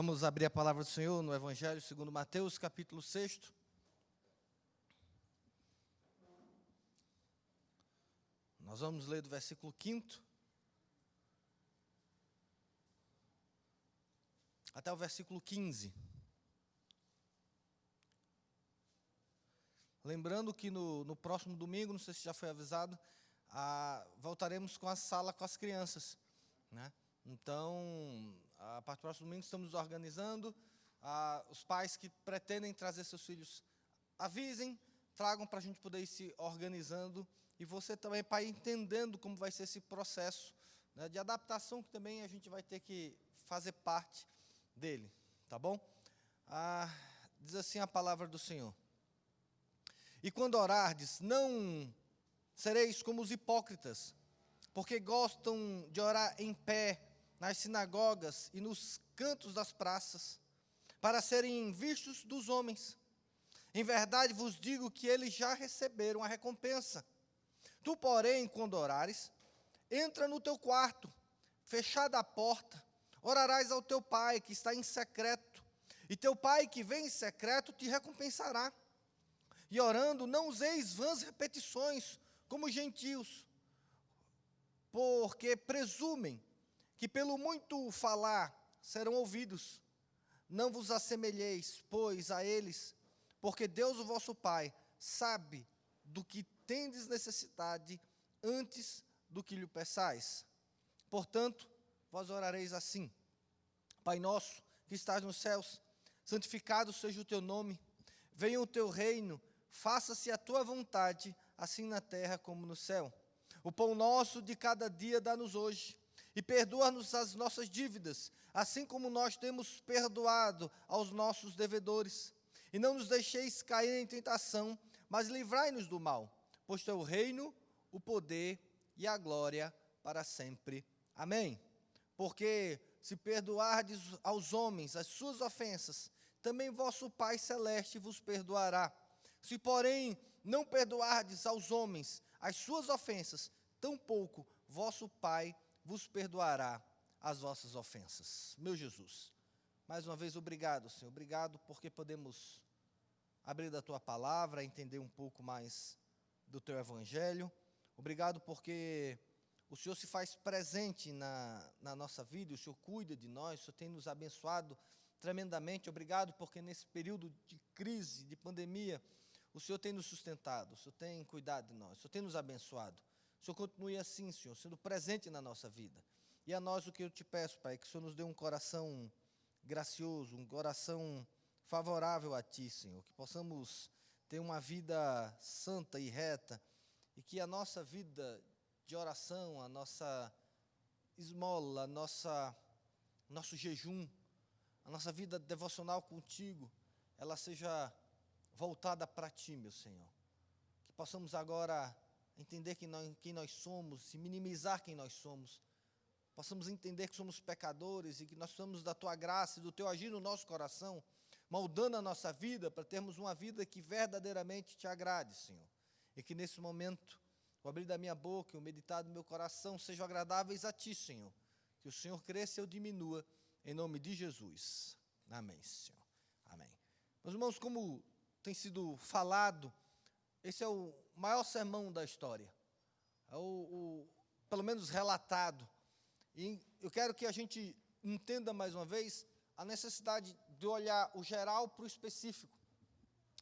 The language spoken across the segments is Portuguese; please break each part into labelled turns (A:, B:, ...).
A: Vamos abrir a palavra do Senhor no Evangelho segundo Mateus, capítulo 6. Nós vamos ler do versículo 5 até o versículo 15. Lembrando que no, no próximo domingo, não sei se já foi avisado, ah, voltaremos com a sala com as crianças. Né? Então, a partir do próximo domingo, estamos organizando. Ah, os pais que pretendem trazer seus filhos, avisem, tragam para a gente poder ir se organizando. E você também, pai, entendendo como vai ser esse processo né, de adaptação, que também a gente vai ter que fazer parte dele. Tá bom? Ah, diz assim a palavra do Senhor. E quando orardes, não sereis como os hipócritas, porque gostam de orar em pé nas sinagogas e nos cantos das praças, para serem vistos dos homens. Em verdade vos digo que eles já receberam a recompensa. Tu, porém, quando orares, entra no teu quarto, fechada a porta, orarás ao teu pai que está em secreto, e teu pai que vem em secreto te recompensará. E orando, não useis vãs repetições, como gentios, porque presumem que pelo muito falar serão ouvidos. Não vos assemelheis, pois, a eles, porque Deus, o vosso Pai, sabe do que tendes necessidade antes do que lhe peçais. Portanto, vós orareis assim: Pai nosso, que estás nos céus, santificado seja o teu nome, venha o teu reino, faça-se a tua vontade, assim na terra como no céu. O pão nosso de cada dia dá-nos hoje e perdoa-nos as nossas dívidas, assim como nós temos perdoado aos nossos devedores. E não nos deixeis cair em tentação, mas livrai-nos do mal, pois teu reino, o poder e a glória para sempre. Amém. Porque se perdoardes aos homens as suas ofensas, também vosso Pai celeste vos perdoará. Se, porém, não perdoardes aos homens as suas ofensas, tampouco vosso Pai vos perdoará as vossas ofensas. Meu Jesus, mais uma vez, obrigado, Senhor. Obrigado porque podemos abrir da tua palavra, entender um pouco mais do teu evangelho. Obrigado porque o Senhor se faz presente na, na nossa vida, o Senhor cuida de nós, o Senhor tem nos abençoado tremendamente. Obrigado porque nesse período de crise, de pandemia, o Senhor tem nos sustentado, o Senhor tem cuidado de nós, o Senhor tem nos abençoado. O Senhor continue assim, Senhor, sendo presente na nossa vida. E a nós o que eu te peço, Pai, que o Senhor nos dê um coração gracioso, um coração favorável a Ti, Senhor, que possamos ter uma vida santa e reta e que a nossa vida de oração, a nossa esmola, a nossa nosso jejum, a nossa vida devocional contigo, ela seja voltada para ti, meu Senhor. Que possamos agora entender quem nós, quem nós somos e minimizar quem nós somos. Possamos entender que somos pecadores e que nós precisamos da tua graça e do teu agir no nosso coração, moldando a nossa vida para termos uma vida que verdadeiramente te agrade, Senhor. E que nesse momento, o abrir da minha boca e o meditar do meu coração sejam agradáveis a ti, Senhor. Que o Senhor cresça e eu diminua, em nome de Jesus. Amém, Senhor. Amém. Meus irmãos, como tem sido falado, esse é o maior sermão da história. É o, o, pelo menos relatado. E eu quero que a gente entenda mais uma vez a necessidade de olhar o geral para o específico.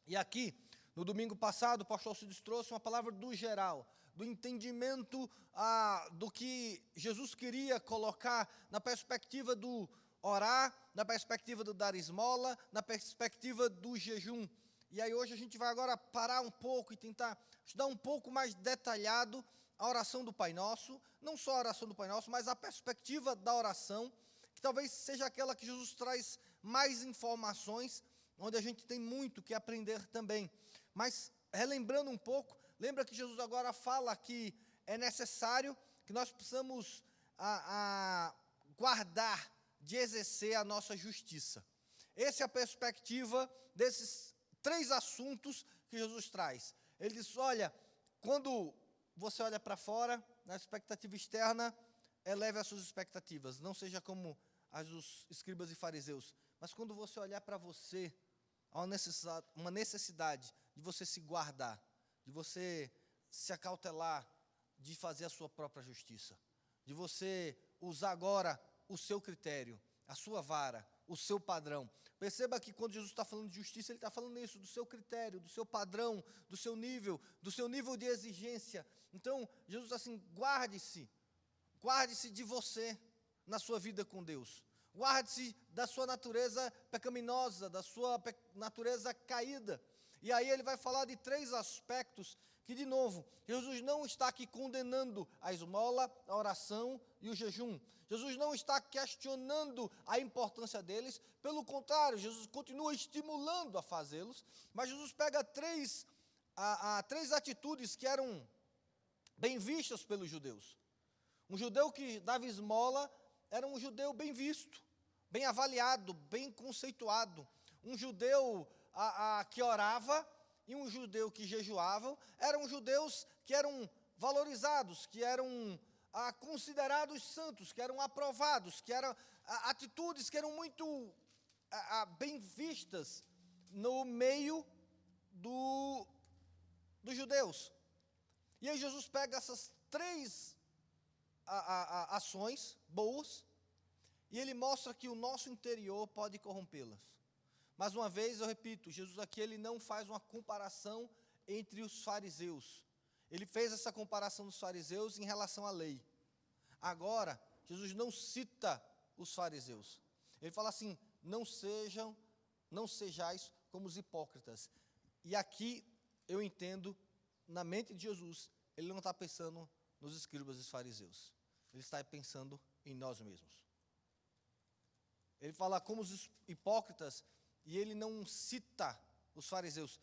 A: E aqui, no domingo passado, o pastor Cides trouxe uma palavra do geral, do entendimento ah, do que Jesus queria colocar na perspectiva do orar, na perspectiva do dar esmola, na perspectiva do jejum. E aí hoje a gente vai agora parar um pouco e tentar estudar um pouco mais detalhado a oração do Pai Nosso, não só a oração do Pai Nosso, mas a perspectiva da oração, que talvez seja aquela que Jesus traz mais informações, onde a gente tem muito que aprender também. Mas relembrando um pouco, lembra que Jesus agora fala que é necessário que nós possamos a, a guardar de exercer a nossa justiça. Essa é a perspectiva desses três assuntos que Jesus traz. Ele diz: olha, quando você olha para fora, na expectativa externa, eleve as suas expectativas. Não seja como as dos escribas e fariseus, Mas quando você olhar para você, há uma necessidade, de você se guardar, de você se acautelar, de fazer a sua própria justiça, de você usar agora o seu critério, a sua vara, o seu padrão. Perceba que quando Jesus está falando de justiça, ele está falando isso, do seu critério, do seu padrão, do seu nível, do seu nível de exigência. Então, Jesus está assim: guarde-se, guarde-se de você na sua vida com Deus. Guarde-se da sua natureza pecaminosa, da sua natureza caída. E aí ele vai falar de três aspectos que, de novo, Jesus não está aqui condenando a esmola, a oração e o jejum. Jesus não está questionando a importância deles, pelo contrário, Jesus continua estimulando a fazê-los, mas Jesus pega três, a, a, três atitudes que eram bem vistas pelos judeus. Um judeu que dava esmola era um judeu bem visto, bem avaliado, bem conceituado. Um judeu a, a, que orava e um judeu que jejuavam, eram judeus que eram valorizados, que eram ah, considerados santos, que eram aprovados, que eram ah, atitudes que eram muito ah, bem vistas no meio do, dos judeus. E aí Jesus pega essas três ações boas e ele mostra que o nosso interior pode corrompê-las. Mais uma vez, eu repito, Jesus aqui ele não faz uma comparação entre os fariseus. Ele fez essa comparação dos fariseus em relação à lei. Agora, Jesus não cita os fariseus. Ele fala assim: não sejam, não sejais como os hipócritas. E aqui eu entendo, na mente de Jesus, ele não está pensando nos escribas e fariseus. Ele está pensando em nós mesmos. Ele fala como os hipócritas e ele não cita os fariseus.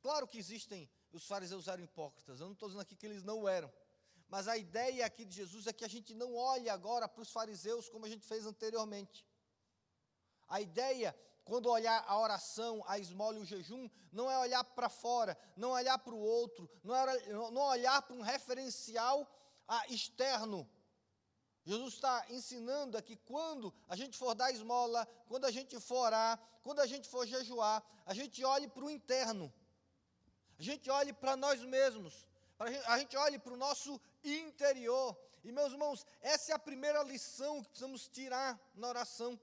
A: Claro que existem, os fariseus eram hipócritas, eu não estou dizendo aqui que eles não eram. Mas a ideia aqui de Jesus é que a gente não olhe agora para os fariseus como a gente fez anteriormente. A ideia, quando olhar a oração, a esmola e o jejum, não é olhar para fora, não olhar para o outro, não, é, não olhar para um referencial ah, externo, Jesus está ensinando aqui quando a gente for dar esmola, quando a gente for orar, quando a gente for jejuar, a gente olhe para o interno, a gente olhe para nós mesmos, a gente olhe para o nosso interior. E meus irmãos, essa é a primeira lição que precisamos tirar na oração.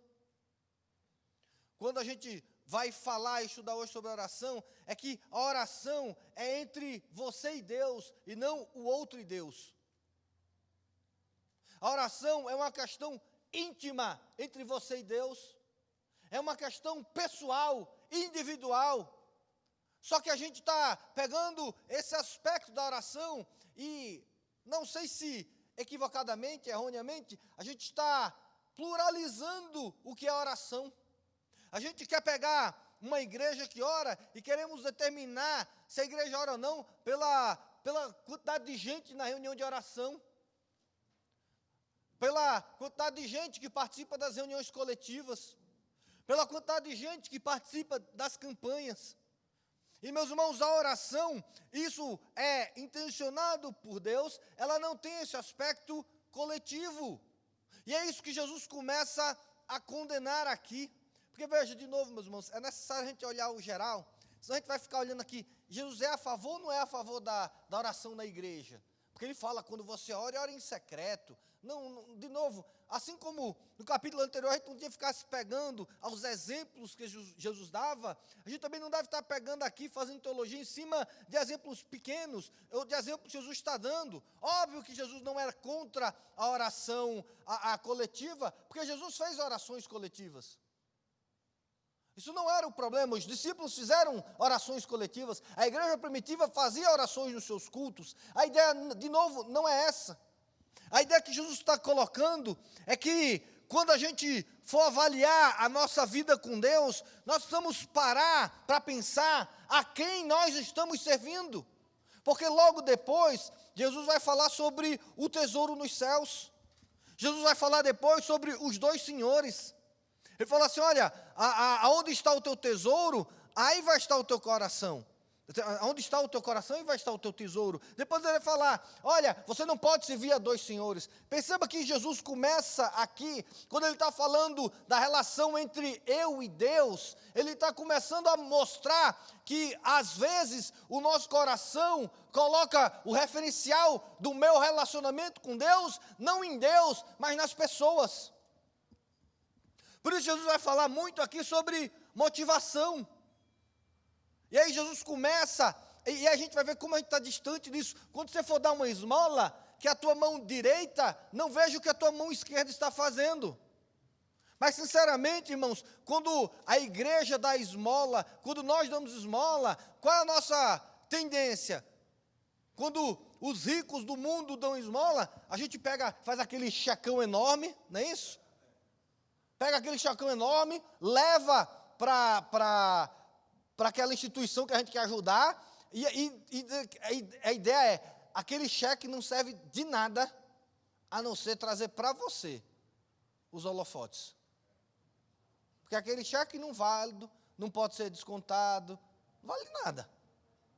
A: Quando a gente vai falar e estudar hoje sobre oração, é que a oração é entre você e Deus e não o outro e Deus. A oração é uma questão íntima entre você e Deus. É uma questão pessoal, individual. Só que a gente está pegando esse aspecto da oração e, não sei se equivocadamente, erroneamente, a gente está pluralizando o que é oração. A gente quer pegar uma igreja que ora e queremos determinar se a igreja ora ou não pela, pela quantidade de gente na reunião de oração pela quantidade de gente que participa das reuniões coletivas, pela quantidade de gente que participa das campanhas. E meus irmãos, a oração, isso é intencionado por Deus, ela não tem esse aspecto coletivo. E é isso que Jesus começa a condenar aqui. Porque veja, de novo, meus irmãos, é necessário a gente olhar o geral, senão a gente vai ficar olhando aqui, Jesus é a favor ou não é a favor da, da oração na igreja? Porque ele fala, quando você ora, ora em secreto. Não, não, de novo, assim como no capítulo anterior a gente não tinha ficar se pegando aos exemplos que Jesus dava, a gente também não deve estar pegando aqui, fazendo teologia em cima de exemplos pequenos, ou de exemplos que Jesus está dando. Óbvio que Jesus não era contra a oração a, a coletiva, porque Jesus fez orações coletivas. Isso não era o problema. Os discípulos fizeram orações coletivas. A igreja primitiva fazia orações nos seus cultos. A ideia, de novo, não é essa. A ideia que Jesus está colocando é que quando a gente for avaliar a nossa vida com Deus, nós precisamos parar para pensar a quem nós estamos servindo. Porque logo depois, Jesus vai falar sobre o tesouro nos céus. Jesus vai falar depois sobre os dois senhores. Ele falou assim: olha, aonde está o teu tesouro, aí vai estar o teu coração. Onde está o teu coração e vai estar o teu tesouro. Depois ele vai falar: olha, você não pode servir a dois senhores. Perceba que Jesus começa aqui, quando ele está falando da relação entre eu e Deus, ele está começando a mostrar que às vezes o nosso coração coloca o referencial do meu relacionamento com Deus, não em Deus, mas nas pessoas. Por isso Jesus vai falar muito aqui sobre motivação. E aí Jesus começa, e, a gente vai ver como a gente está distante disso. Quando você for dar uma esmola, que a tua mão direita não veja o que a tua mão esquerda está fazendo. Mas, sinceramente, irmãos, quando a igreja dá esmola, quando nós damos esmola, qual é a nossa tendência? Quando os ricos do mundo dão esmola, a gente pega, faz aquele chacão enorme, não é isso? Pega aquele chacão enorme, leva para aquela instituição que a gente quer ajudar, e, e, e a ideia é: aquele cheque não serve de nada a não ser trazer para você os holofotes. Porque aquele cheque não válido, não pode ser descontado, não vale nada.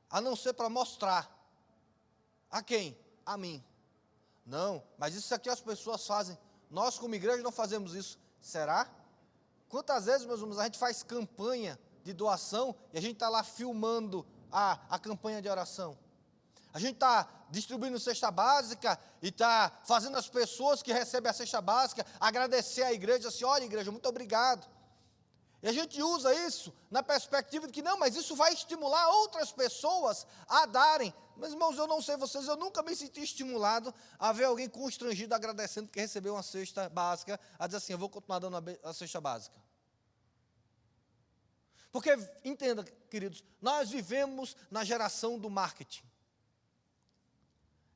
A: A não ser para mostrar. A quem? A mim. Não, mas isso aqui as pessoas fazem. Nós, como igreja, não fazemos isso. Será? Quantas vezes, meus irmãos, a gente faz campanha de doação e a gente está lá filmando a, a campanha de oração. A gente está distribuindo cesta básica e está fazendo as pessoas que recebem a cesta básica agradecer à igreja, assim, olha igreja, muito obrigado. E a gente usa isso na perspectiva de que não, mas isso vai estimular outras pessoas a darem. Mas irmãos, eu não sei vocês, eu nunca me senti estimulado a ver alguém constrangido agradecendo que recebeu uma cesta básica, a dizer assim, eu vou continuar dando a cesta básica. Porque, entenda, queridos, nós vivemos na geração do marketing.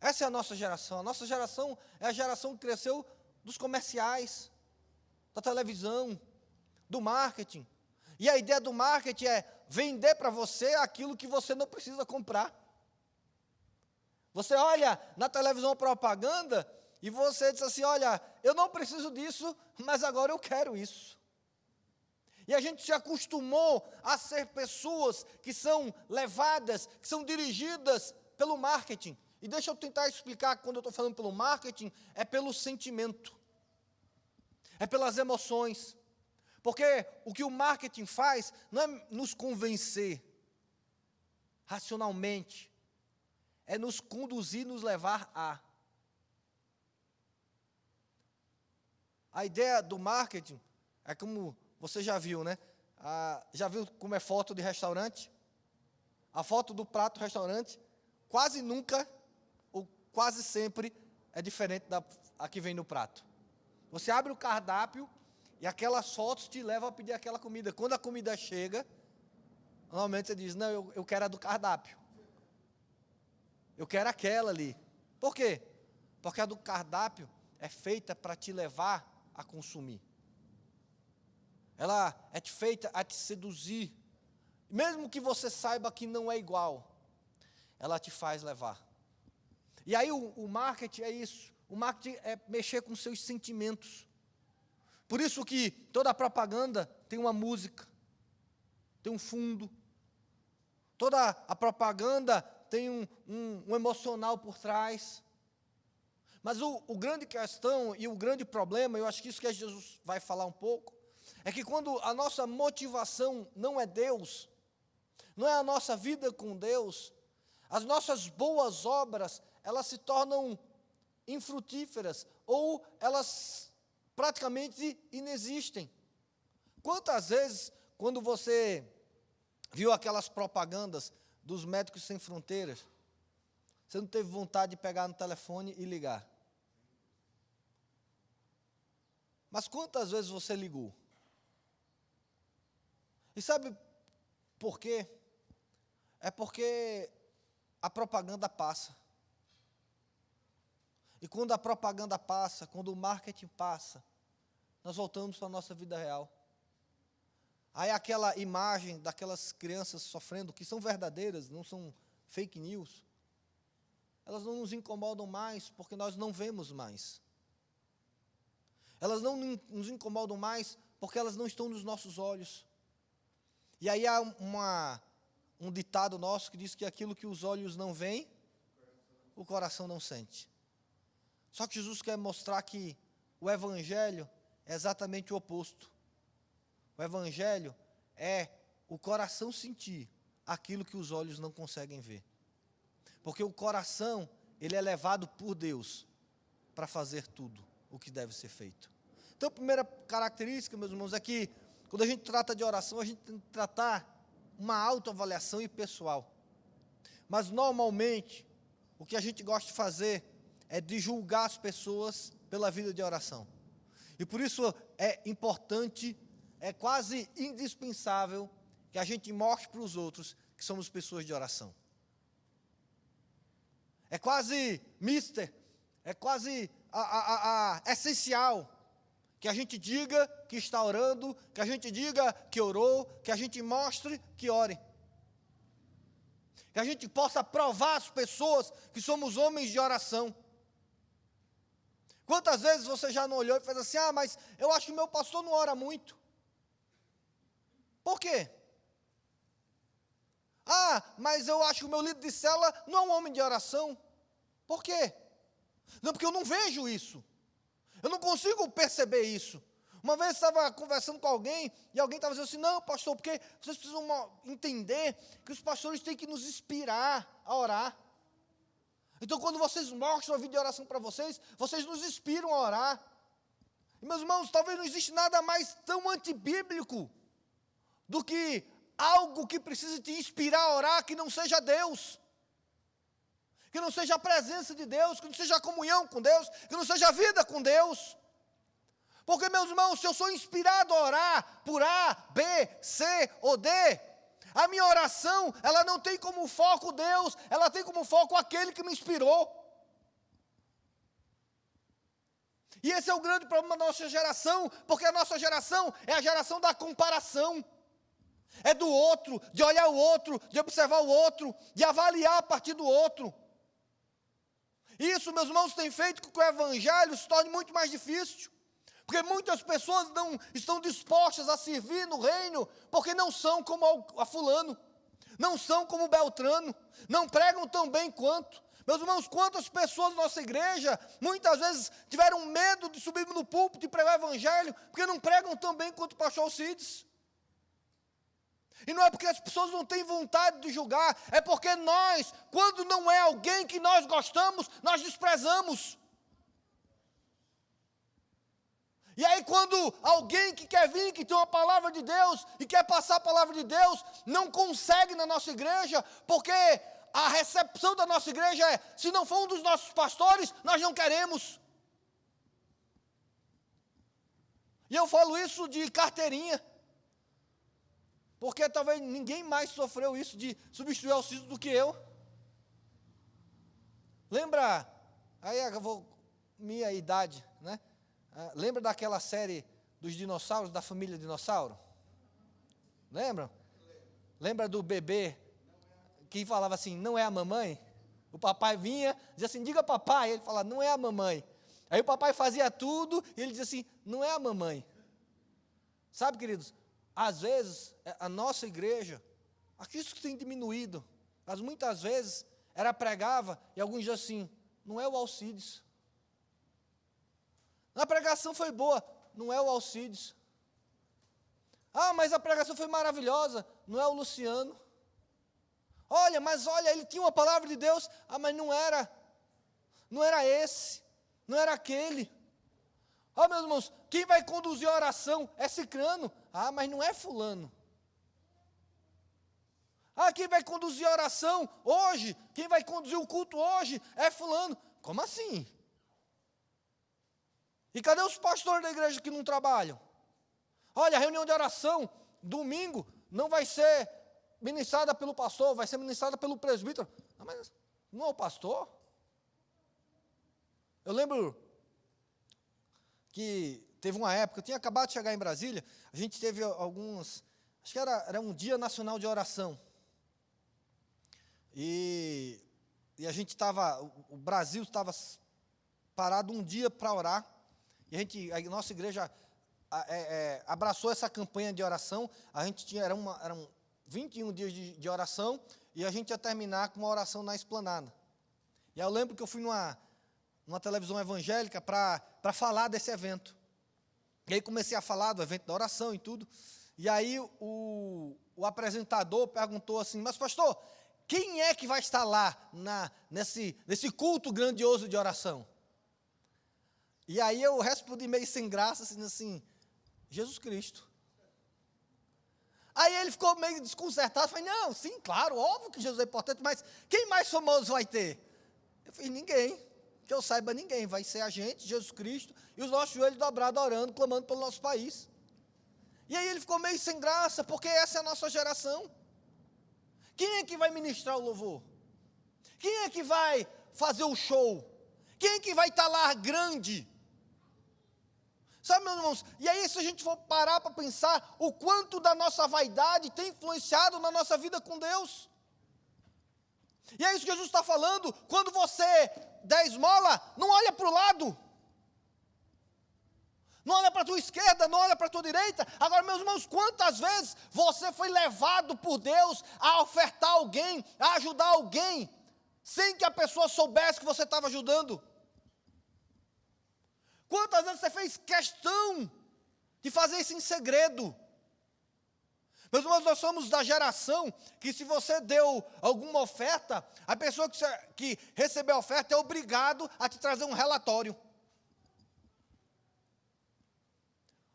A: Essa é a nossa geração. A nossa geração é a geração que cresceu dos comerciais, da televisão, do marketing. E a ideia do marketing é vender para você aquilo que você não precisa comprar. Você olha na televisão propaganda e você diz assim: Olha, eu não preciso disso, mas agora eu quero isso. E a gente se acostumou a ser pessoas que são levadas, que são dirigidas pelo marketing. E deixa eu tentar explicar quando eu estou falando pelo marketing, é pelo sentimento, é pelas emoções. Porque o que o marketing faz não é nos convencer racionalmente, é nos conduzir, nos levar a. A ideia do marketing é como você já viu, né? Ah, já viu como é foto de restaurante? A foto do prato restaurante quase nunca, ou quase sempre, é diferente da a que vem no prato. Você abre o cardápio e aquelas fotos te levam a pedir aquela comida. Quando a comida chega, normalmente você diz: Não, eu, eu quero a do cardápio. Eu quero aquela ali. Por quê? Porque a do cardápio é feita para te levar a consumir ela é feita a te seduzir. Mesmo que você saiba que não é igual, ela te faz levar. E aí o, o marketing é isso. O marketing é mexer com seus sentimentos. Por isso que toda a propaganda tem uma música, tem um fundo. Toda a propaganda tem um, um, um emocional por trás. Mas o, o grande questão e o grande problema, eu acho que isso que Jesus vai falar um pouco, é que quando a nossa motivação não é Deus, não é a nossa vida com Deus, as nossas boas obras, elas se tornam infrutíferas ou elas praticamente inexistem. Quantas vezes, quando você viu aquelas propagandas dos médicos sem fronteiras, você não teve vontade de pegar no telefone e ligar? Mas quantas vezes você ligou? E sabe por quê? É porque a propaganda passa. E quando a propaganda passa, quando o marketing passa, nós voltamos para a nossa vida real. Aí aquela imagem daquelas crianças sofrendo, que são verdadeiras, não são fake news, elas não nos incomodam mais porque nós não vemos mais. Elas não nos incomodam mais porque elas não estão nos nossos olhos. E aí há uma, um ditado nosso que diz que aquilo que os olhos não veem, o coração não sente. Só que Jesus quer mostrar que o Evangelho é exatamente o oposto. O Evangelho é o coração sentir aquilo que os olhos não conseguem ver. Porque o coração, ele é levado por Deus para fazer tudo o que deve ser feito. Então, a primeira característica, meus irmãos, é que quando a gente trata de oração, a gente tem que tratar uma autoavaliação e pessoal. Mas normalmente, o que a gente gosta de fazer é de julgar as pessoas pela vida de oração. E por isso é importante, é quase indispensável que a gente mostre para os outros que somos pessoas de oração. É quase mister, é quase a, a, a, essencial que a gente diga que está orando, que a gente diga que orou, que a gente mostre que ore. Que a gente possa provar às pessoas que somos homens de oração. Quantas vezes você já não olhou e fez assim: ah, mas eu acho que meu pastor não ora muito. Por quê? Ah, mas eu acho que o meu líder de cela não é um homem de oração. Por quê? Não, porque eu não vejo isso. Eu não consigo perceber isso. Uma vez estava conversando com alguém e alguém estava dizendo assim: não, pastor, porque vocês precisam entender que os pastores têm que nos inspirar a orar. Então, quando vocês mostram a vida de oração para vocês, vocês nos inspiram a orar. E, meus irmãos, talvez não existe nada mais tão antibíblico do que algo que precisa te inspirar a orar que não seja Deus que não seja a presença de Deus, que não seja a comunhão com Deus, que não seja a vida com Deus. Porque, meus irmãos, se eu sou inspirado a orar por A, B, C ou D, a minha oração, ela não tem como foco Deus, ela tem como foco aquele que me inspirou. E esse é o grande problema da nossa geração, porque a nossa geração é a geração da comparação. É do outro, de olhar o outro, de observar o outro, de avaliar a partir do outro. Isso, meus irmãos, tem feito com que o evangelho se torne muito mais difícil. Porque muitas pessoas não estão dispostas a servir no reino, porque não são como a fulano, não são como Beltrano, não pregam tão bem quanto. Meus irmãos, quantas pessoas da nossa igreja muitas vezes tiveram medo de subir no púlpito e pregar o evangelho, porque não pregam tão bem quanto o pastor Alcides. E não é porque as pessoas não têm vontade de julgar, é porque nós, quando não é alguém que nós gostamos, nós desprezamos. E aí, quando alguém que quer vir, que tem uma palavra de Deus e quer passar a palavra de Deus, não consegue na nossa igreja, porque a recepção da nossa igreja é: se não for um dos nossos pastores, nós não queremos. E eu falo isso de carteirinha. Porque talvez ninguém mais sofreu isso de substituir Alcides do que eu. Lembra, aí eu vou, minha idade, né? Ah, lembra daquela série dos dinossauros, da família dinossauro? Lembram? Lembra do bebê que falava assim, não é a mamãe? O papai vinha, dizia assim, diga papai. Ele falava, não é a mamãe. Aí o papai fazia tudo e ele dizia assim, não é a mamãe. Sabe, queridos, às vezes, é, a nossa igreja, isso que tem diminuído, mas muitas vezes era pregava e alguns diziam assim: não é o Alcides. A pregação foi boa, não é o Alcides. Ah, mas a pregação foi maravilhosa, não é o Luciano. Olha, mas olha, ele tinha uma palavra de Deus, ah, mas não era, não era esse, não era aquele. Oh, meus irmãos, quem vai conduzir a oração é Cicrano. Ah, mas não é Fulano. Ah, quem vai conduzir a oração hoje, quem vai conduzir o culto hoje é Fulano. Como assim? E cadê os pastores da igreja que não trabalham? Olha, a reunião de oração, domingo, não vai ser ministrada pelo pastor, vai ser ministrada pelo presbítero. Não, mas não é o pastor? Eu lembro que teve uma época, eu tinha acabado de chegar em Brasília, a gente teve alguns, acho que era, era um dia nacional de oração. E, e a gente estava, o Brasil estava parado um dia para orar, a gente, a nossa igreja é, é, abraçou essa campanha de oração, a gente tinha, era, uma, era um, 21 dias de, de oração e a gente ia terminar com uma oração na esplanada. E eu lembro que eu fui numa, numa televisão evangélica para falar desse evento. E aí comecei a falar do evento da oração e tudo. E aí o, o apresentador perguntou assim, mas pastor, quem é que vai estar lá na, nesse, nesse culto grandioso de oração? E aí eu respondi meio sem graça, assim, assim Jesus Cristo. Aí ele ficou meio desconcertado, falei, não, sim, claro, óbvio que Jesus é importante, mas quem mais famoso vai ter? Eu falei, ninguém, que eu saiba ninguém, vai ser a gente, Jesus Cristo, e os nossos joelhos dobrados orando, clamando pelo nosso país. E aí ele ficou meio sem graça, porque essa é a nossa geração. Quem é que vai ministrar o louvor? Quem é que vai fazer o show? Quem é que vai estar lá grande? Sabe, meus irmãos? E aí, se a gente for parar para pensar o quanto da nossa vaidade tem influenciado na nossa vida com Deus. E é isso que Jesus está falando. Quando você der esmola, não olha para o lado. Não olha para a tua esquerda, não olha para a tua direita. Agora, meus irmãos, quantas vezes você foi levado por Deus a ofertar alguém, a ajudar alguém, sem que a pessoa soubesse que você estava ajudando? Quantas vezes você fez questão de fazer isso em segredo? Meus irmãos, nós somos da geração que, se você deu alguma oferta, a pessoa que, que recebeu a oferta é obrigado a te trazer um relatório.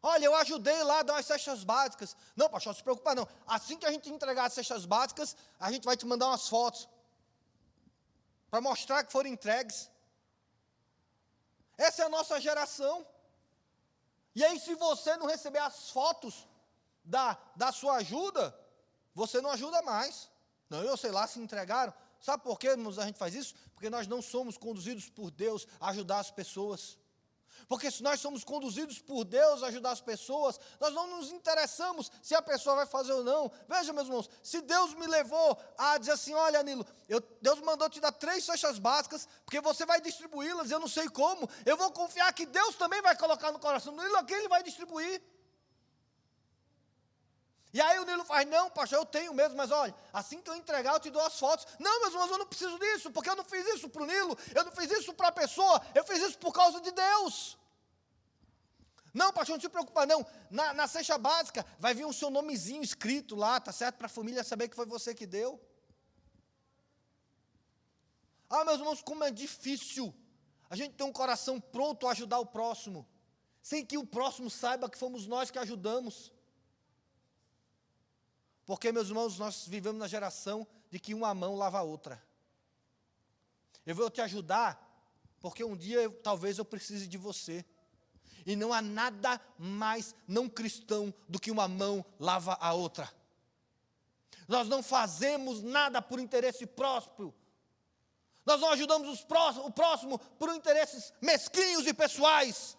A: Olha, eu ajudei lá a dar as cestas básicas. Não, pastor, se preocupa não. Assim que a gente entregar as cestas básicas, a gente vai te mandar umas fotos. Para mostrar que foram entregues. Essa é a nossa geração. E aí, se você não receber as fotos da, da sua ajuda, você não ajuda mais. Não, eu sei lá se entregaram. Sabe por que a gente faz isso? Porque nós não somos conduzidos por Deus a ajudar as pessoas. Porque se nós somos conduzidos por Deus a ajudar as pessoas, nós não nos interessamos se a pessoa vai fazer ou não. Veja, meus irmãos, se Deus me levou a dizer assim: olha, Nilo, eu, Deus mandou te dar três cestas básicas, porque você vai distribuí-las, eu não sei como, eu vou confiar que Deus também vai colocar no coração do Nilo aqui, ele vai distribuir. E aí o Nilo faz, não, pastor, eu tenho mesmo, mas olha, assim que eu entregar, eu te dou as fotos. Não, meus irmãos, eu não preciso disso, porque eu não fiz isso para o Nilo, eu não fiz isso para a pessoa, eu fiz isso por causa de Deus. Não, pastor, não se preocupa, não. Na, na cesta básica vai vir o seu nomezinho escrito lá, tá certo? Para a família saber que foi você que deu. Ah, meus irmãos, como é difícil a gente ter um coração pronto a ajudar o próximo, sem que o próximo saiba que fomos nós que ajudamos. Porque, meus irmãos, nós vivemos na geração de que uma mão lava a outra. Eu vou te ajudar, porque um dia eu, talvez eu precise de você. E não há nada mais não cristão do que uma mão lava a outra. Nós não fazemos nada por interesse próspero. Nós não ajudamos o próximo por interesses mesquinhos e pessoais.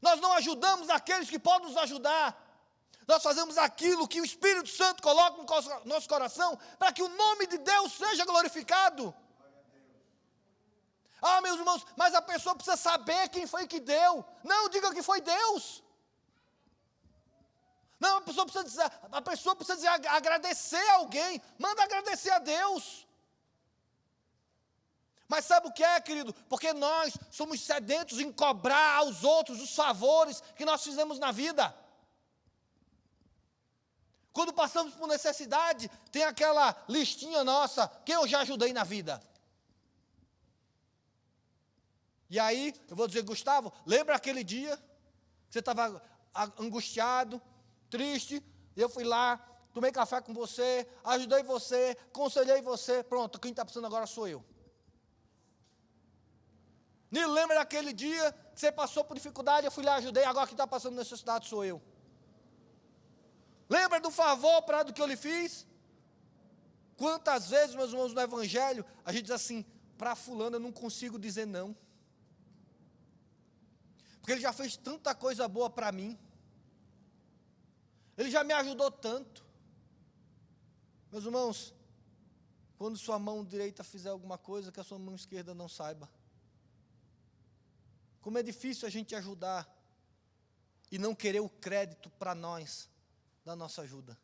A: Nós não ajudamos aqueles que podem nos ajudar. Nós fazemos aquilo que o Espírito Santo coloca no nosso coração para que o nome de Deus seja glorificado. Ah, meus irmãos, mas a pessoa precisa saber quem foi que deu. Não, diga que foi Deus. Não, a pessoa precisa dizer, a pessoa precisa dizer, agradecer a alguém. Manda agradecer a Deus. Mas sabe o que é, querido? Porque nós somos sedentos em cobrar aos outros os favores que nós fizemos na vida. Quando passamos por necessidade, tem aquela listinha nossa, que eu já ajudei na vida. E aí, eu vou dizer, Gustavo, lembra aquele dia que você estava angustiado, triste, eu fui lá, tomei café com você, ajudei você, conselhei você, pronto, quem está precisando agora sou eu. Nem lembra daquele dia que você passou por dificuldade, eu fui lá, ajudei, agora quem está passando necessidade sou eu. Lembra do favor para do que eu lhe fiz? Quantas vezes, meus irmãos, no Evangelho, a gente diz assim, para fulano eu não consigo dizer não. Porque ele já fez tanta coisa boa para mim. Ele já me ajudou tanto. Meus irmãos, quando sua mão direita fizer alguma coisa, que a sua mão esquerda não saiba. Como é difícil a gente ajudar e não querer o crédito para nós da nossa ajuda.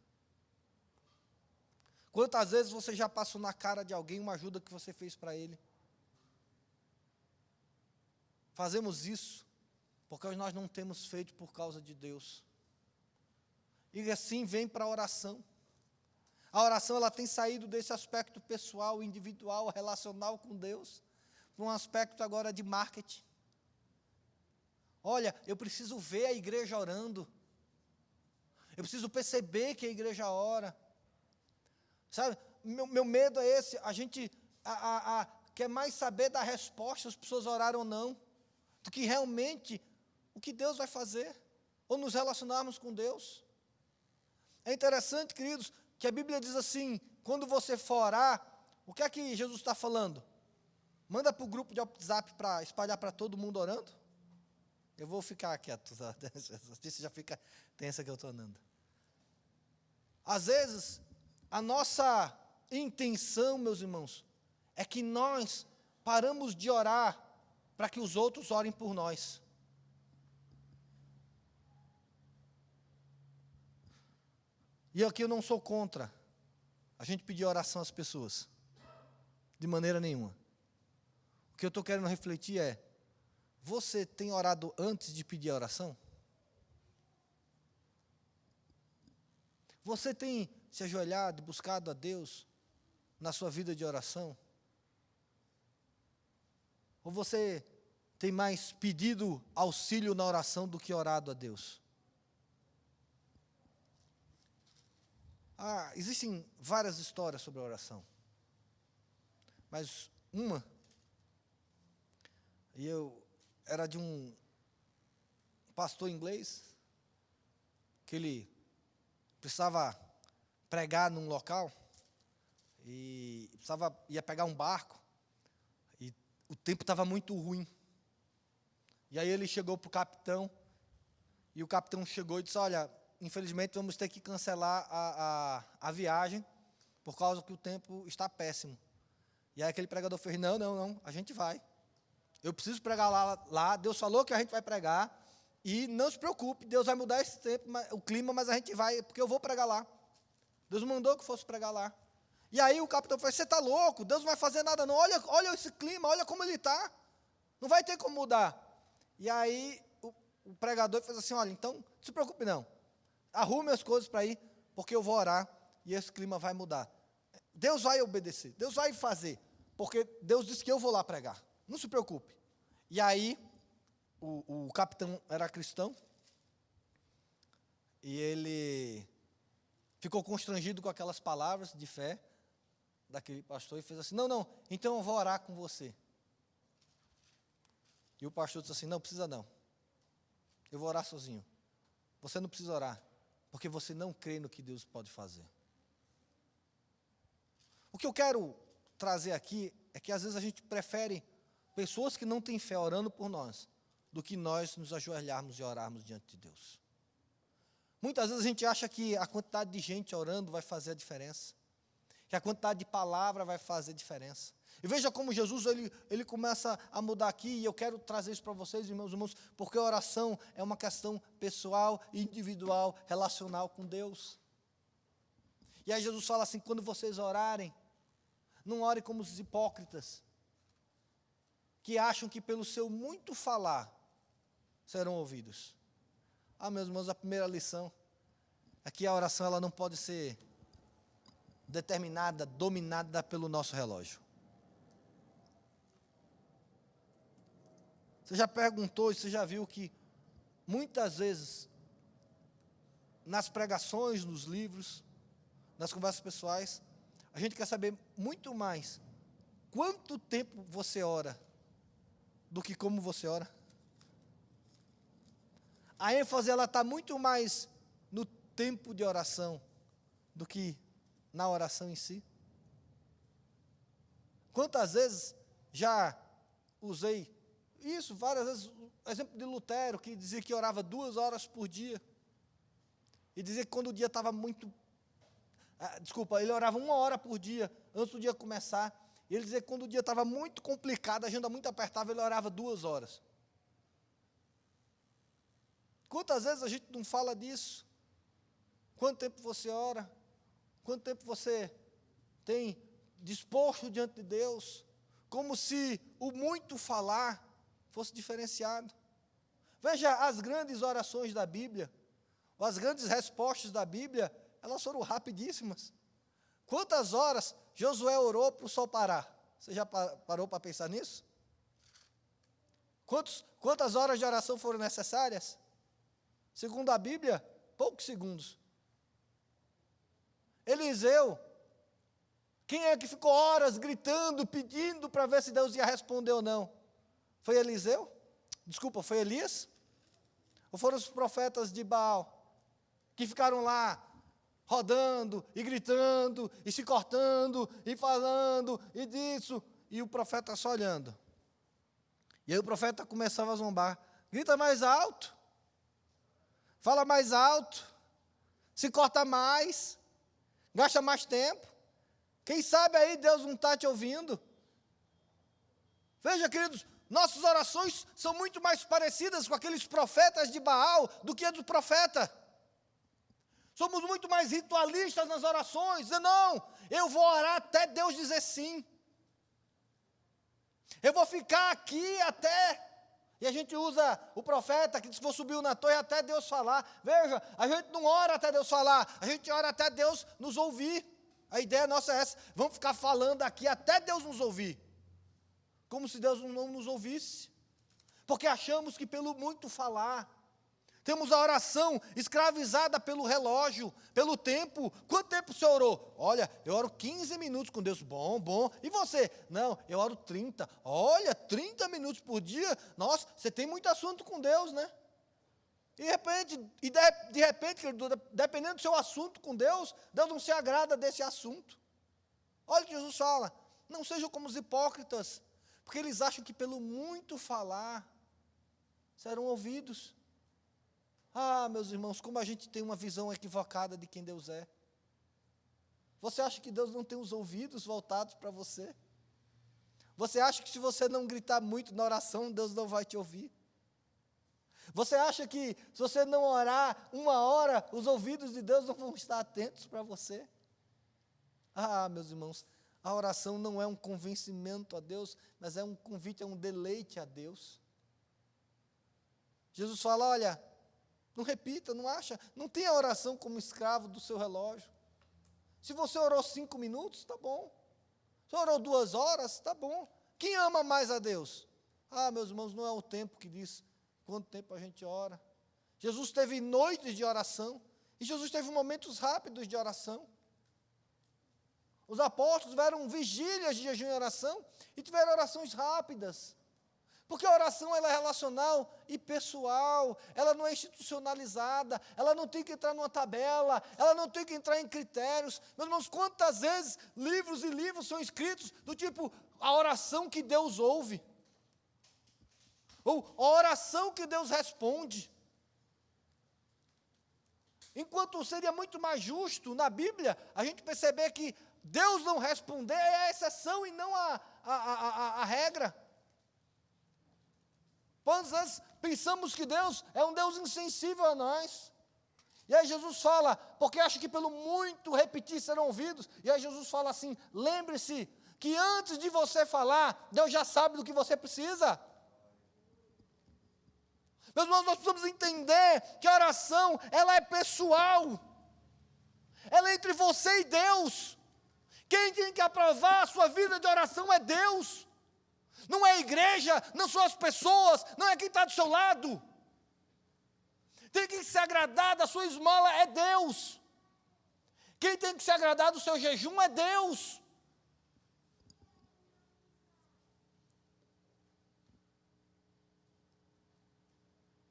A: Quantas vezes você já passou na cara de alguém uma ajuda que você fez para ele? Fazemos isso porque nós não temos feito por causa de Deus. E assim vem para a oração. A oração ela tem saído desse aspecto pessoal, individual, relacional com Deus, para um aspecto agora de marketing. Olha, eu preciso ver a igreja orando. Eu preciso perceber que a igreja ora. Sabe, meu, meu medo é esse, a gente a, a, a, quer mais saber da resposta, as pessoas oraram ou não, do que realmente o que Deus vai fazer, ou nos relacionarmos com Deus. É interessante, queridos, que a Bíblia diz assim: quando você for orar, o que é que Jesus está falando? Manda para o grupo de WhatsApp para espalhar para todo mundo orando. Eu vou ficar quieto, tá? já fica tensa que eu estou andando. Às vezes, a nossa intenção, meus irmãos, é que nós paramos de orar para que os outros orem por nós. E aqui eu não sou contra a gente pedir oração às pessoas, de maneira nenhuma. O que eu estou querendo refletir é: você tem orado antes de pedir a oração? Você tem se ajoelhado buscado a Deus na sua vida de oração? Ou você tem mais pedido auxílio na oração do que orado a Deus? Ah, existem várias histórias sobre a oração. Mas uma, e eu era de um pastor inglês, que ele precisava pregar num local, e precisava, ia pegar um barco, e o tempo estava muito ruim. E aí ele chegou para o capitão, e o capitão chegou e disse, olha, infelizmente vamos ter que cancelar a, a, a viagem, por causa que o tempo está péssimo. E aí aquele pregador fez, não, não, não, a gente vai. Eu preciso pregar lá, lá, Deus falou que a gente vai pregar, e não se preocupe, Deus vai mudar esse tempo, o clima, mas a gente vai, porque eu vou pregar lá. Deus mandou que fosse pregar lá. E aí o capitão falou, você está louco, Deus não vai fazer nada não, olha, olha esse clima, olha como ele está, não vai ter como mudar. E aí o, o pregador fez assim, olha, então, não se preocupe não, arrume as coisas para ir, porque eu vou orar e esse clima vai mudar. Deus vai obedecer, Deus vai fazer, porque Deus disse que eu vou lá pregar. Não se preocupe. E aí, o, o capitão era cristão, e ele ficou constrangido com aquelas palavras de fé daquele pastor e fez assim: Não, não, então eu vou orar com você. E o pastor disse assim: Não, precisa não. Eu vou orar sozinho. Você não precisa orar porque você não crê no que Deus pode fazer. O que eu quero trazer aqui é que às vezes a gente prefere pessoas que não têm fé orando por nós, do que nós nos ajoelharmos e orarmos diante de Deus. Muitas vezes a gente acha que a quantidade de gente orando vai fazer a diferença, que a quantidade de palavra vai fazer a diferença. E veja como Jesus ele, ele começa a mudar aqui, e eu quero trazer isso para vocês, meus irmãos, porque a oração é uma questão pessoal, individual, relacional com Deus. E aí Jesus fala assim: quando vocês orarem, não orem como os hipócritas, que acham que pelo seu muito falar serão ouvidos. Ah, meus irmãos, a primeira lição é que a oração ela não pode ser determinada, dominada pelo nosso relógio. Você já perguntou e você já viu que muitas vezes nas pregações, nos livros, nas conversas pessoais, a gente quer saber muito mais quanto tempo você ora do que como você ora. A ênfase ela está muito mais no tempo de oração do que na oração em si. Quantas vezes já usei isso, várias vezes, exemplo de Lutero, que dizia que orava duas horas por dia. E dizia que quando o dia estava muito. Ah, desculpa, ele orava uma hora por dia, antes do dia começar. E ele dizia que quando o dia estava muito complicado, a agenda muito apertada, ele orava duas horas. Quantas vezes a gente não fala disso? Quanto tempo você ora? Quanto tempo você tem disposto diante de Deus, como se o muito falar fosse diferenciado. Veja as grandes orações da Bíblia, ou as grandes respostas da Bíblia, elas foram rapidíssimas. Quantas horas Josué orou para o sol parar? Você já parou para pensar nisso? Quantos, quantas horas de oração foram necessárias? Segundo a Bíblia, poucos segundos. Eliseu, quem é que ficou horas gritando, pedindo para ver se Deus ia responder ou não? Foi Eliseu? Desculpa, foi Elias? Ou foram os profetas de Baal? Que ficaram lá, rodando e gritando, e se cortando, e falando, e disso, e o profeta só olhando. E aí o profeta começava a zombar: grita mais alto, fala mais alto, se corta mais, gasta mais tempo. Quem sabe aí Deus não está te ouvindo? Veja, queridos, nossas orações são muito mais parecidas com aqueles profetas de Baal do que a do profeta. Somos muito mais ritualistas nas orações. Dizendo, não, eu vou orar até Deus dizer sim. Eu vou ficar aqui até. E a gente usa o profeta que diz que vou subir na torre até Deus falar. Veja, a gente não ora até Deus falar, a gente ora até Deus nos ouvir. A ideia nossa é essa: vamos ficar falando aqui até Deus nos ouvir. Como se Deus não nos ouvisse. Porque achamos que pelo muito falar, temos a oração escravizada pelo relógio, pelo tempo. Quanto tempo você orou? Olha, eu oro 15 minutos com Deus. Bom, bom. E você? Não, eu oro 30. Olha, 30 minutos por dia. Nossa, você tem muito assunto com Deus, né? E de repente, e de, de repente, dependendo do seu assunto com Deus, Deus não se agrada desse assunto. Olha o que Jesus fala: não sejam como os hipócritas, porque eles acham que pelo muito falar serão ouvidos. Ah, meus irmãos, como a gente tem uma visão equivocada de quem Deus é. Você acha que Deus não tem os ouvidos voltados para você? Você acha que se você não gritar muito na oração, Deus não vai te ouvir? Você acha que se você não orar uma hora, os ouvidos de Deus não vão estar atentos para você? Ah, meus irmãos, a oração não é um convencimento a Deus, mas é um convite, é um deleite a Deus. Jesus fala: olha, não repita, não acha, não tenha oração como escravo do seu relógio. Se você orou cinco minutos, está bom. Se orou duas horas, está bom. Quem ama mais a Deus? Ah, meus irmãos, não é o tempo que diz quanto tempo a gente ora. Jesus teve noites de oração e Jesus teve momentos rápidos de oração. Os apóstolos tiveram vigílias de jejum e oração e tiveram orações rápidas. Porque a oração ela é relacional e pessoal, ela não é institucionalizada, ela não tem que entrar numa tabela, ela não tem que entrar em critérios. Meus irmãos, quantas vezes livros e livros são escritos do tipo a oração que Deus ouve, ou a oração que Deus responde. Enquanto seria muito mais justo na Bíblia a gente perceber que Deus não responder é a exceção e não a, a, a, a regra. Quantas vezes pensamos que Deus é um Deus insensível a nós? E aí Jesus fala, porque acha que pelo muito repetir serão ouvidos. E aí Jesus fala assim: lembre-se que antes de você falar, Deus já sabe do que você precisa. Meus irmãos, nós precisamos entender que a oração, ela é pessoal. Ela é entre você e Deus. Quem tem que aprovar a sua vida de oração é Deus não é a igreja, não são as pessoas, não é quem está do seu lado. Tem que se agradar da sua esmola é Deus. Quem tem que se agradar do seu jejum é Deus.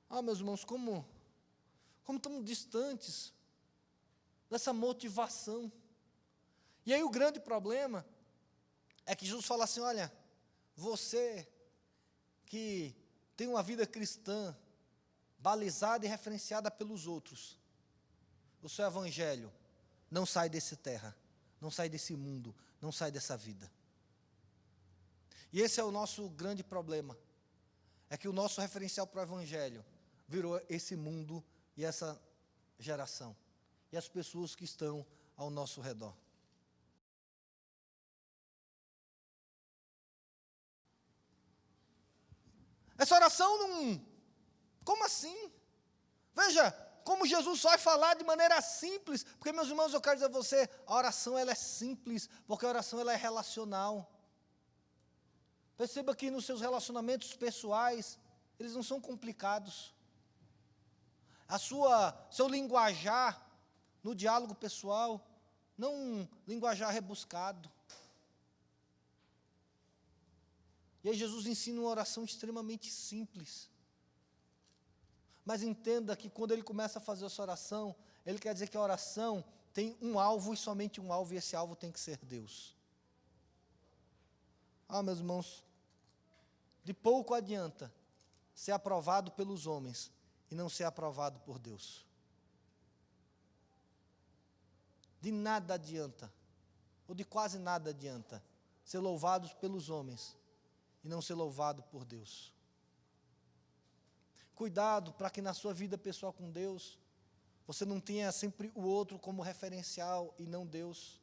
A: Ah, meus irmãos, como, como estamos distantes dessa motivação. E aí o grande problema é que Jesus fala assim: olha, você que tem uma vida cristã balizada e referenciada pelos outros, o seu evangelho não sai desse terra, não sai desse mundo, não sai dessa vida. E esse é o nosso grande problema. É que o nosso referencial para o evangelho virou esse mundo e essa geração e as pessoas que estão ao nosso redor. Essa oração não. Como assim? Veja, como Jesus só vai falar de maneira simples, porque meus irmãos, eu quero dizer a você, a oração ela é simples, porque a oração ela é relacional. Perceba que nos seus relacionamentos pessoais, eles não são complicados. A sua, seu linguajar no diálogo pessoal, não um linguajar rebuscado. E aí Jesus ensina uma oração extremamente simples. Mas entenda que quando ele começa a fazer essa oração, ele quer dizer que a oração tem um alvo e somente um alvo, e esse alvo tem que ser Deus. Ah, meus irmãos, de pouco adianta ser aprovado pelos homens e não ser aprovado por Deus. De nada adianta, ou de quase nada adianta, ser louvados pelos homens e não ser louvado por Deus. Cuidado para que na sua vida pessoal com Deus, você não tenha sempre o outro como referencial e não Deus.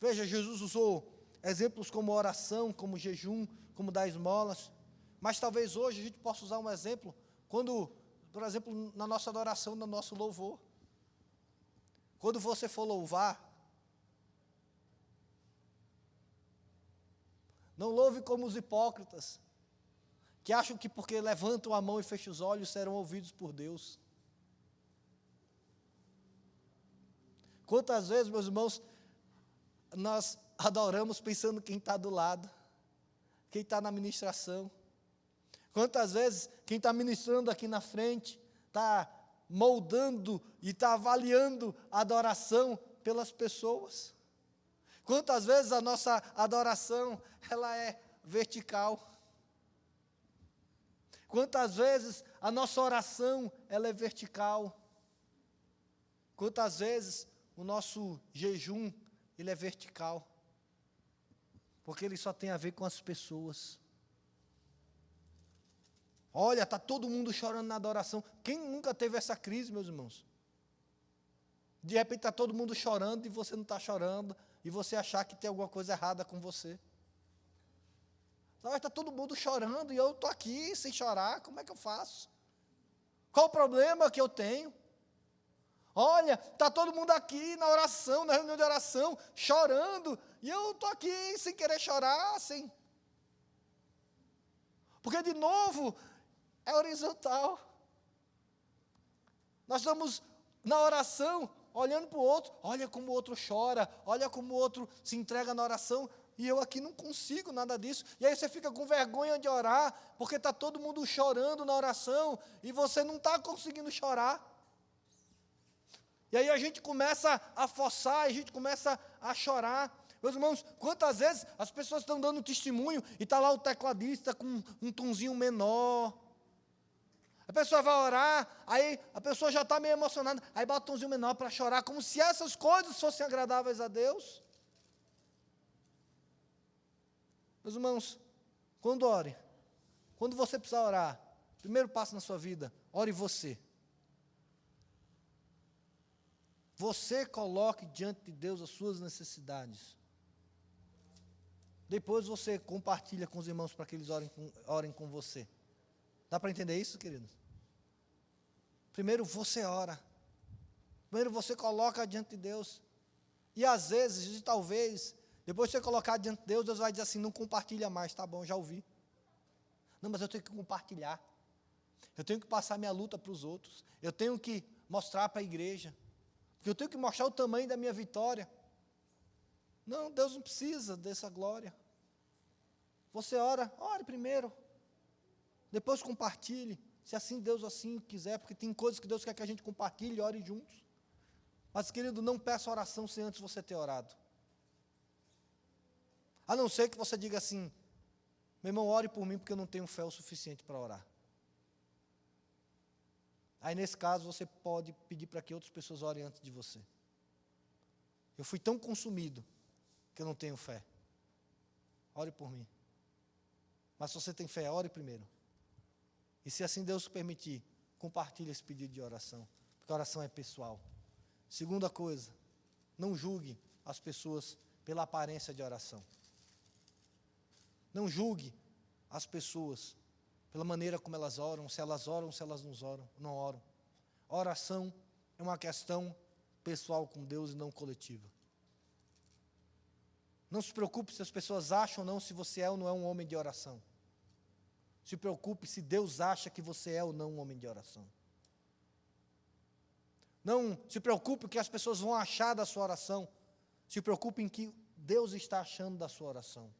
A: Veja, Jesus usou exemplos como oração, como jejum, como dar esmolas, mas talvez hoje a gente possa usar um exemplo quando, por exemplo, na nossa adoração, no nosso louvor. Quando você for louvar, não louve como os hipócritas, que acham que porque levantam a mão e fecham os olhos serão ouvidos por Deus. Quantas vezes, meus irmãos, nós adoramos pensando quem está do lado, quem está na ministração. Quantas vezes quem está ministrando aqui na frente está moldando e está avaliando a adoração pelas pessoas. Quantas vezes a nossa adoração ela é vertical. Quantas vezes a nossa oração ela é vertical. Quantas vezes o nosso jejum ele é vertical. Porque ele só tem a ver com as pessoas. Olha, está todo mundo chorando na adoração. Quem nunca teve essa crise, meus irmãos? De repente está todo mundo chorando e você não está chorando, e você achar que tem alguma coisa errada com você. Está todo mundo chorando e eu estou aqui sem chorar, como é que eu faço? Qual o problema que eu tenho? Olha, está todo mundo aqui na oração, na reunião de oração, chorando, e eu estou aqui sem querer chorar, sem. Porque, de novo, é horizontal. Nós estamos na oração, olhando para o outro, olha como o outro chora, olha como o outro se entrega na oração, e eu aqui não consigo nada disso. E aí você fica com vergonha de orar, porque está todo mundo chorando na oração, e você não está conseguindo chorar. E aí a gente começa a forçar, a gente começa a chorar. Meus irmãos, quantas vezes as pessoas estão dando testemunho e está lá o tecladista com um tonzinho menor, pessoa vai orar, aí a pessoa já está meio emocionada, aí bota um tonzinho menor para chorar, como se essas coisas fossem agradáveis a Deus. Meus irmãos, quando ore, quando você precisar orar, primeiro passo na sua vida, ore você. Você coloque diante de Deus as suas necessidades. Depois você compartilha com os irmãos para que eles orem com, orem com você. Dá para entender isso, queridos? Primeiro você ora. Primeiro você coloca diante de Deus. E às vezes, e talvez, depois de você colocar diante de Deus, Deus vai dizer assim: não compartilha mais, tá bom, já ouvi. Não, mas eu tenho que compartilhar. Eu tenho que passar minha luta para os outros. Eu tenho que mostrar para a igreja. Eu tenho que mostrar o tamanho da minha vitória. Não, Deus não precisa dessa glória. Você ora, ore primeiro. Depois compartilhe, se assim Deus assim quiser, porque tem coisas que Deus quer que a gente compartilhe ore juntos. Mas, querido, não peça oração sem antes você ter orado. A não ser que você diga assim, meu irmão, ore por mim porque eu não tenho fé o suficiente para orar. Aí, nesse caso, você pode pedir para que outras pessoas orem antes de você. Eu fui tão consumido que eu não tenho fé. Ore por mim. Mas se você tem fé, ore primeiro. E se assim Deus permitir, compartilhe esse pedido de oração, porque a oração é pessoal. Segunda coisa, não julgue as pessoas pela aparência de oração. Não julgue as pessoas pela maneira como elas oram, se elas oram, se elas não oram, não oram. Oração é uma questão pessoal com Deus e não coletiva. Não se preocupe se as pessoas acham ou não se você é ou não é um homem de oração. Se preocupe se Deus acha que você é ou não um homem de oração. Não se preocupe o que as pessoas vão achar da sua oração. Se preocupe em que Deus está achando da sua oração.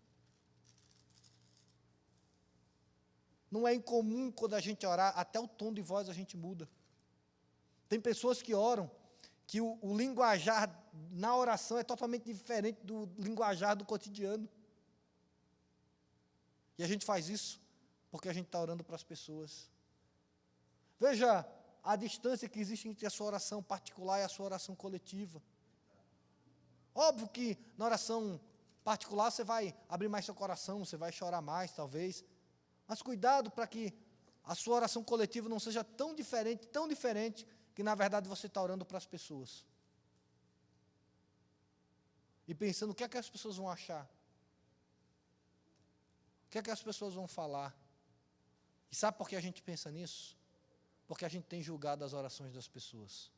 A: Não é incomum quando a gente orar, até o tom de voz a gente muda. Tem pessoas que oram que o, o linguajar na oração é totalmente diferente do linguajar do cotidiano. E a gente faz isso porque a gente está orando para as pessoas. Veja a distância que existe entre a sua oração particular e a sua oração coletiva. Óbvio que na oração particular você vai abrir mais seu coração, você vai chorar mais, talvez. Mas cuidado para que a sua oração coletiva não seja tão diferente, tão diferente, que na verdade você está orando para as pessoas. E pensando o que é que as pessoas vão achar. O que é que as pessoas vão falar. E sabe por que a gente pensa nisso? Porque a gente tem julgado as orações das pessoas.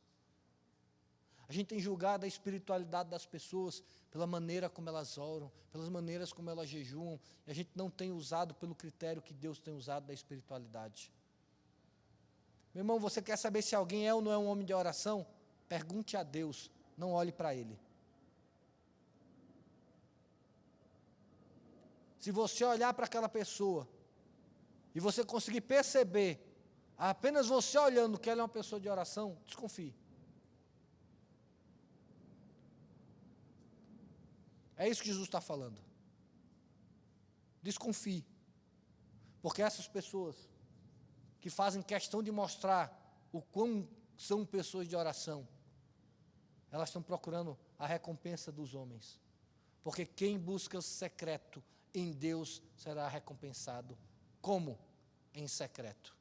A: A gente tem julgado a espiritualidade das pessoas pela maneira como elas oram, pelas maneiras como elas jejuam, e a gente não tem usado pelo critério que Deus tem usado da espiritualidade. Meu irmão, você quer saber se alguém é ou não é um homem de oração? Pergunte a Deus, não olhe para ele. Se você olhar para aquela pessoa e você conseguir perceber, apenas você olhando que ela é uma pessoa de oração, desconfie. É isso que Jesus está falando. Desconfie. Porque essas pessoas que fazem questão de mostrar o quão são pessoas de oração, elas estão procurando a recompensa dos homens. Porque quem busca o secreto em Deus será recompensado. Como? Em secreto.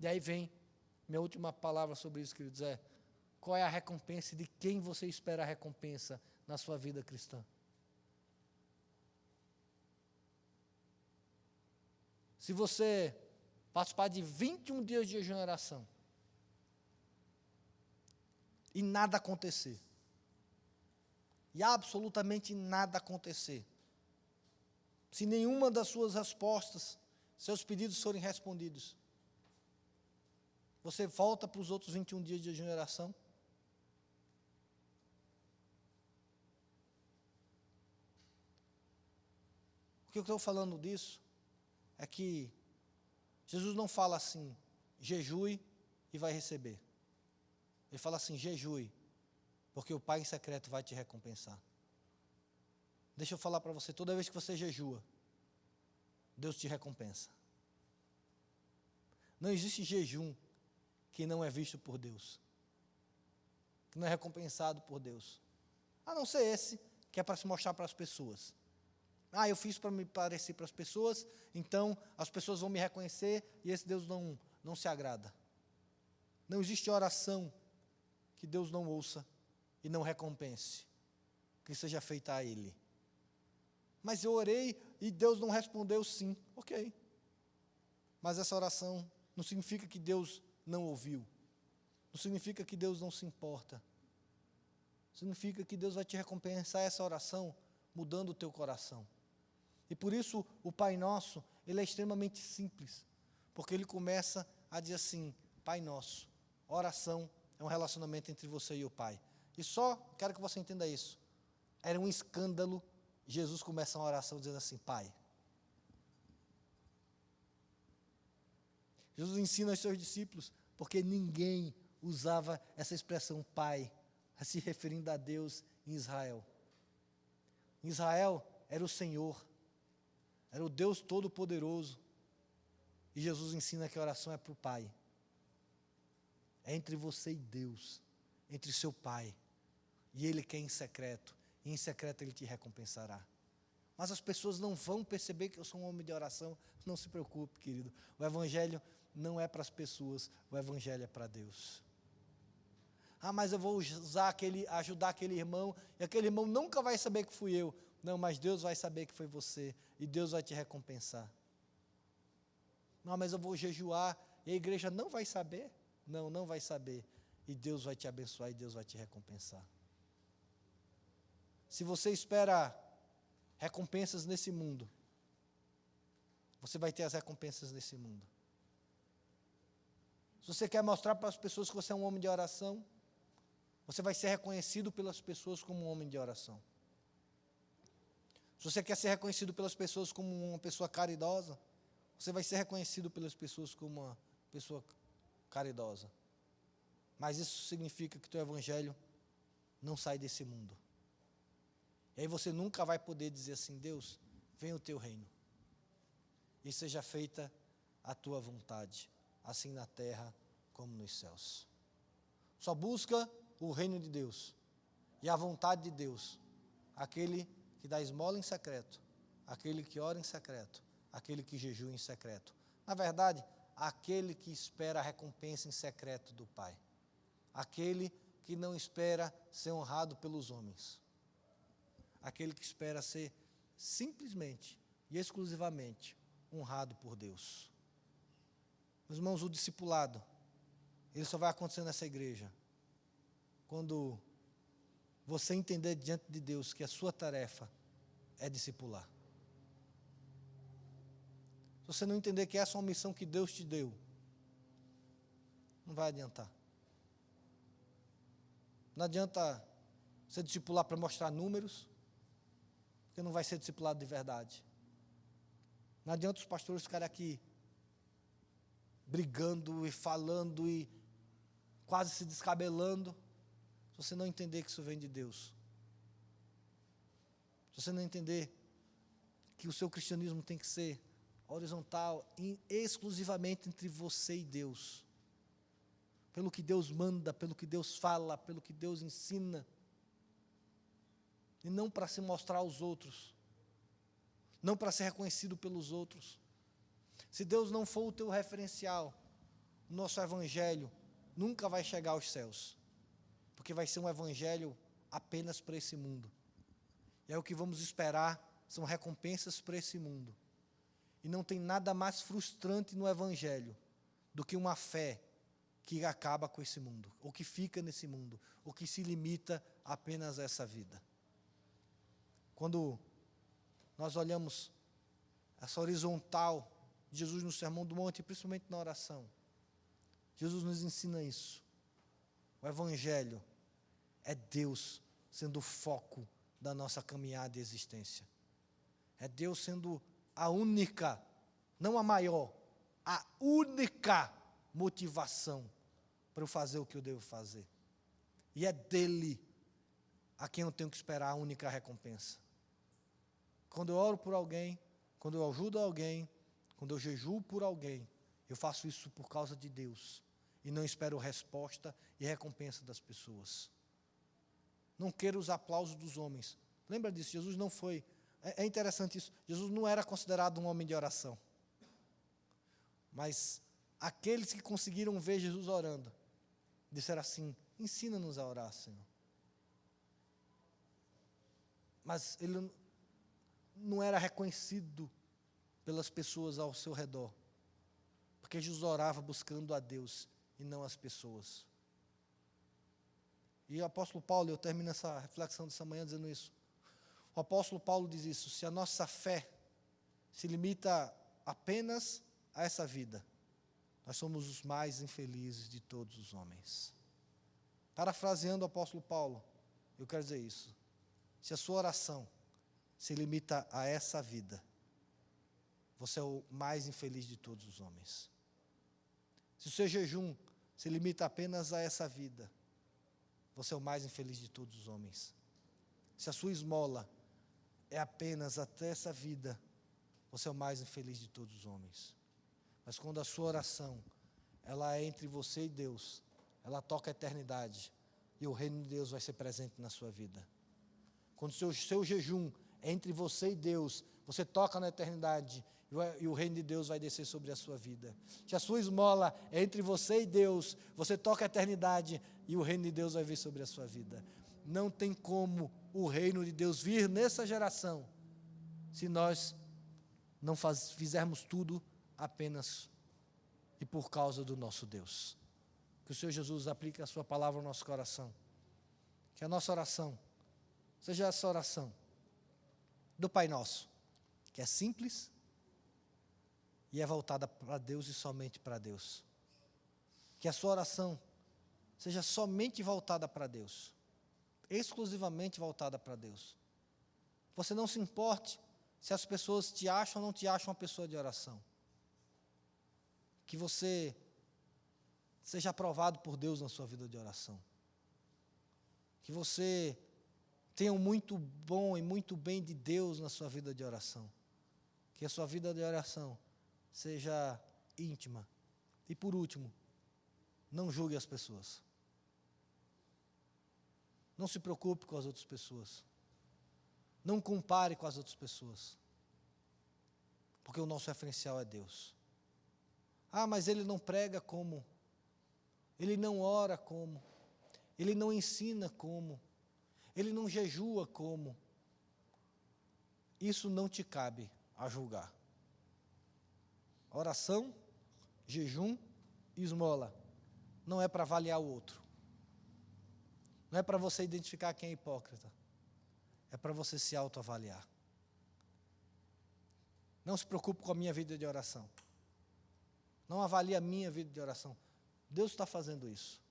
A: E aí vem minha última palavra sobre isso, queridos, é qual é a recompensa de quem você espera a recompensa na sua vida cristã? Se você participar de 21 dias de jejum e oração e nada acontecer, e absolutamente nada acontecer, se nenhuma das suas respostas, seus pedidos forem respondidos, você volta para os outros 21 dias de jejum e oração? Por que eu estou falando disso? É que Jesus não fala assim, jejue e vai receber. Ele fala assim, jejue, porque o Pai em secreto vai te recompensar. Deixa eu falar para você, toda vez que você jejua, Deus te recompensa. Não existe jejum que não é visto por Deus, que não é recompensado por Deus. A não ser esse, que é para se mostrar para as pessoas. Ah, eu fiz para me parecer para as pessoas, então as pessoas vão me reconhecer e esse Deus não, não se agrada. Não existe oração que Deus não ouça e não recompense, que seja feita a Ele. Mas eu orei e Deus não respondeu sim, ok. Mas essa oração não significa que Deus não ouviu, não significa que Deus não se importa, significa que Deus vai te recompensar essa oração mudando o teu coração. E por isso o Pai Nosso, ele é extremamente simples, porque ele começa a dizer assim: Pai Nosso, oração é um relacionamento entre você e o Pai. E só quero que você entenda isso. Era um escândalo Jesus começa uma oração dizendo assim: Pai. Jesus ensina aos seus discípulos, porque ninguém usava essa expressão Pai, se referindo a Deus em Israel. Em Israel era o Senhor, era o Deus Todo-Poderoso. E Jesus ensina que a oração é para o Pai. É entre você e Deus, entre seu Pai. E Ele quer em secreto, e em secreto Ele te recompensará. Mas as pessoas não vão perceber que eu sou um homem de oração. Não se preocupe, querido. O Evangelho não é para as pessoas, o Evangelho é para Deus. Ah, mas eu vou usar aquele, ajudar aquele irmão, e aquele irmão nunca vai saber que fui eu. Não, mas Deus vai saber que foi você e Deus vai te recompensar. Não, mas eu vou jejuar e a igreja não vai saber? Não, não vai saber. E Deus vai te abençoar e Deus vai te recompensar. Se você espera recompensas nesse mundo, você vai ter as recompensas nesse mundo. Se você quer mostrar para as pessoas que você é um homem de oração, você vai ser reconhecido pelas pessoas como um homem de oração. Se você quer ser reconhecido pelas pessoas como uma pessoa caridosa, você vai ser reconhecido pelas pessoas como uma pessoa caridosa. Mas isso significa que o teu evangelho não sai desse mundo. E aí você nunca vai poder dizer assim: Deus, venha o teu reino. E seja feita a tua vontade, assim na terra como nos céus. Só busca o reino de Deus e a vontade de Deus, aquele que dá esmola em secreto, aquele que ora em secreto, aquele que jejua em secreto. Na verdade, aquele que espera a recompensa em secreto do Pai. Aquele que não espera ser honrado pelos homens aquele que espera ser simplesmente e exclusivamente honrado por Deus. Meus irmãos, o discipulado, ele só vai acontecer nessa igreja quando você entender diante de Deus que a sua tarefa é discipular. Se você não entender que essa é uma missão que Deus te deu, não vai adiantar. Não adianta você discipular para mostrar números, porque não vai ser discipulado de verdade. Não adianta os pastores ficarem aqui brigando e falando e quase se descabelando, se você não entender que isso vem de Deus. Se você não entender que o seu cristianismo tem que ser horizontal, exclusivamente entre você e Deus. Pelo que Deus manda, pelo que Deus fala, pelo que Deus ensina e não para se mostrar aos outros, não para ser reconhecido pelos outros. Se Deus não for o teu referencial, o nosso evangelho nunca vai chegar aos céus, porque vai ser um evangelho apenas para esse mundo. E é o que vamos esperar, são recompensas para esse mundo. E não tem nada mais frustrante no evangelho do que uma fé que acaba com esse mundo, ou que fica nesse mundo, ou que se limita apenas a essa vida. Quando nós olhamos essa horizontal de Jesus no Sermão do Monte, principalmente na oração, Jesus nos ensina isso. O Evangelho é Deus sendo o foco da nossa caminhada e existência. É Deus sendo a única, não a maior, a única motivação para eu fazer o que eu devo fazer. E é dele a quem eu tenho que esperar a única recompensa. Quando eu oro por alguém, quando eu ajudo alguém, quando eu jejuo por alguém, eu faço isso por causa de Deus e não espero resposta e recompensa das pessoas. Não quero os aplausos dos homens. Lembra disso? Jesus não foi. É, é interessante isso. Jesus não era considerado um homem de oração. Mas aqueles que conseguiram ver Jesus orando, disseram assim: ensina-nos a orar, Senhor. Mas ele, não era reconhecido pelas pessoas ao seu redor. Porque Jesus orava buscando a Deus e não as pessoas. E o apóstolo Paulo, eu termino essa reflexão dessa manhã dizendo isso. O apóstolo Paulo diz isso: se a nossa fé se limita apenas a essa vida, nós somos os mais infelizes de todos os homens. Parafraseando o apóstolo Paulo, eu quero dizer isso. Se a sua oração se limita a essa vida, você é o mais infeliz de todos os homens. Se o seu jejum se limita apenas a essa vida, você é o mais infeliz de todos os homens. Se a sua esmola é apenas até essa vida, você é o mais infeliz de todos os homens. Mas quando a sua oração, ela é entre você e Deus, ela toca a eternidade, e o reino de Deus vai ser presente na sua vida. Quando o seu, seu jejum entre você e Deus. Você toca na eternidade e o reino de Deus vai descer sobre a sua vida. Se a sua esmola é entre você e Deus, você toca a eternidade e o reino de Deus vai vir sobre a sua vida. Não tem como o reino de Deus vir nessa geração se nós não faz, fizermos tudo apenas e por causa do nosso Deus. Que o Senhor Jesus aplique a Sua palavra ao nosso coração. Que a nossa oração seja essa oração do Pai Nosso, que é simples e é voltada para Deus e somente para Deus. Que a sua oração seja somente voltada para Deus, exclusivamente voltada para Deus. Você não se importe se as pessoas te acham ou não te acham uma pessoa de oração. Que você seja aprovado por Deus na sua vida de oração. Que você tenha muito bom e muito bem de Deus na sua vida de oração. Que a sua vida de oração seja íntima. E por último, não julgue as pessoas. Não se preocupe com as outras pessoas. Não compare com as outras pessoas. Porque o nosso referencial é Deus. Ah, mas ele não prega como. Ele não ora como. Ele não ensina como. Ele não jejua como. Isso não te cabe a julgar. Oração, jejum esmola não é para avaliar o outro. Não é para você identificar quem é hipócrita. É para você se autoavaliar. Não se preocupe com a minha vida de oração. Não avalie a minha vida de oração. Deus está fazendo isso.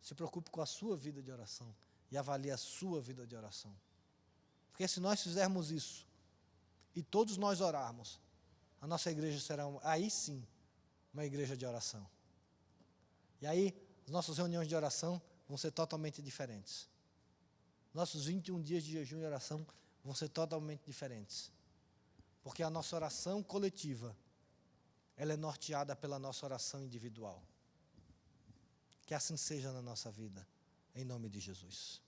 A: Se preocupe com a sua vida de oração e avalie a sua vida de oração. Porque se nós fizermos isso e todos nós orarmos, a nossa igreja será, aí sim, uma igreja de oração. E aí, as nossas reuniões de oração vão ser totalmente diferentes. Nossos 21 dias de jejum e oração vão ser totalmente diferentes. Porque a nossa oração coletiva, ela é norteada pela nossa oração individual. Que assim seja na nossa vida, em nome de Jesus.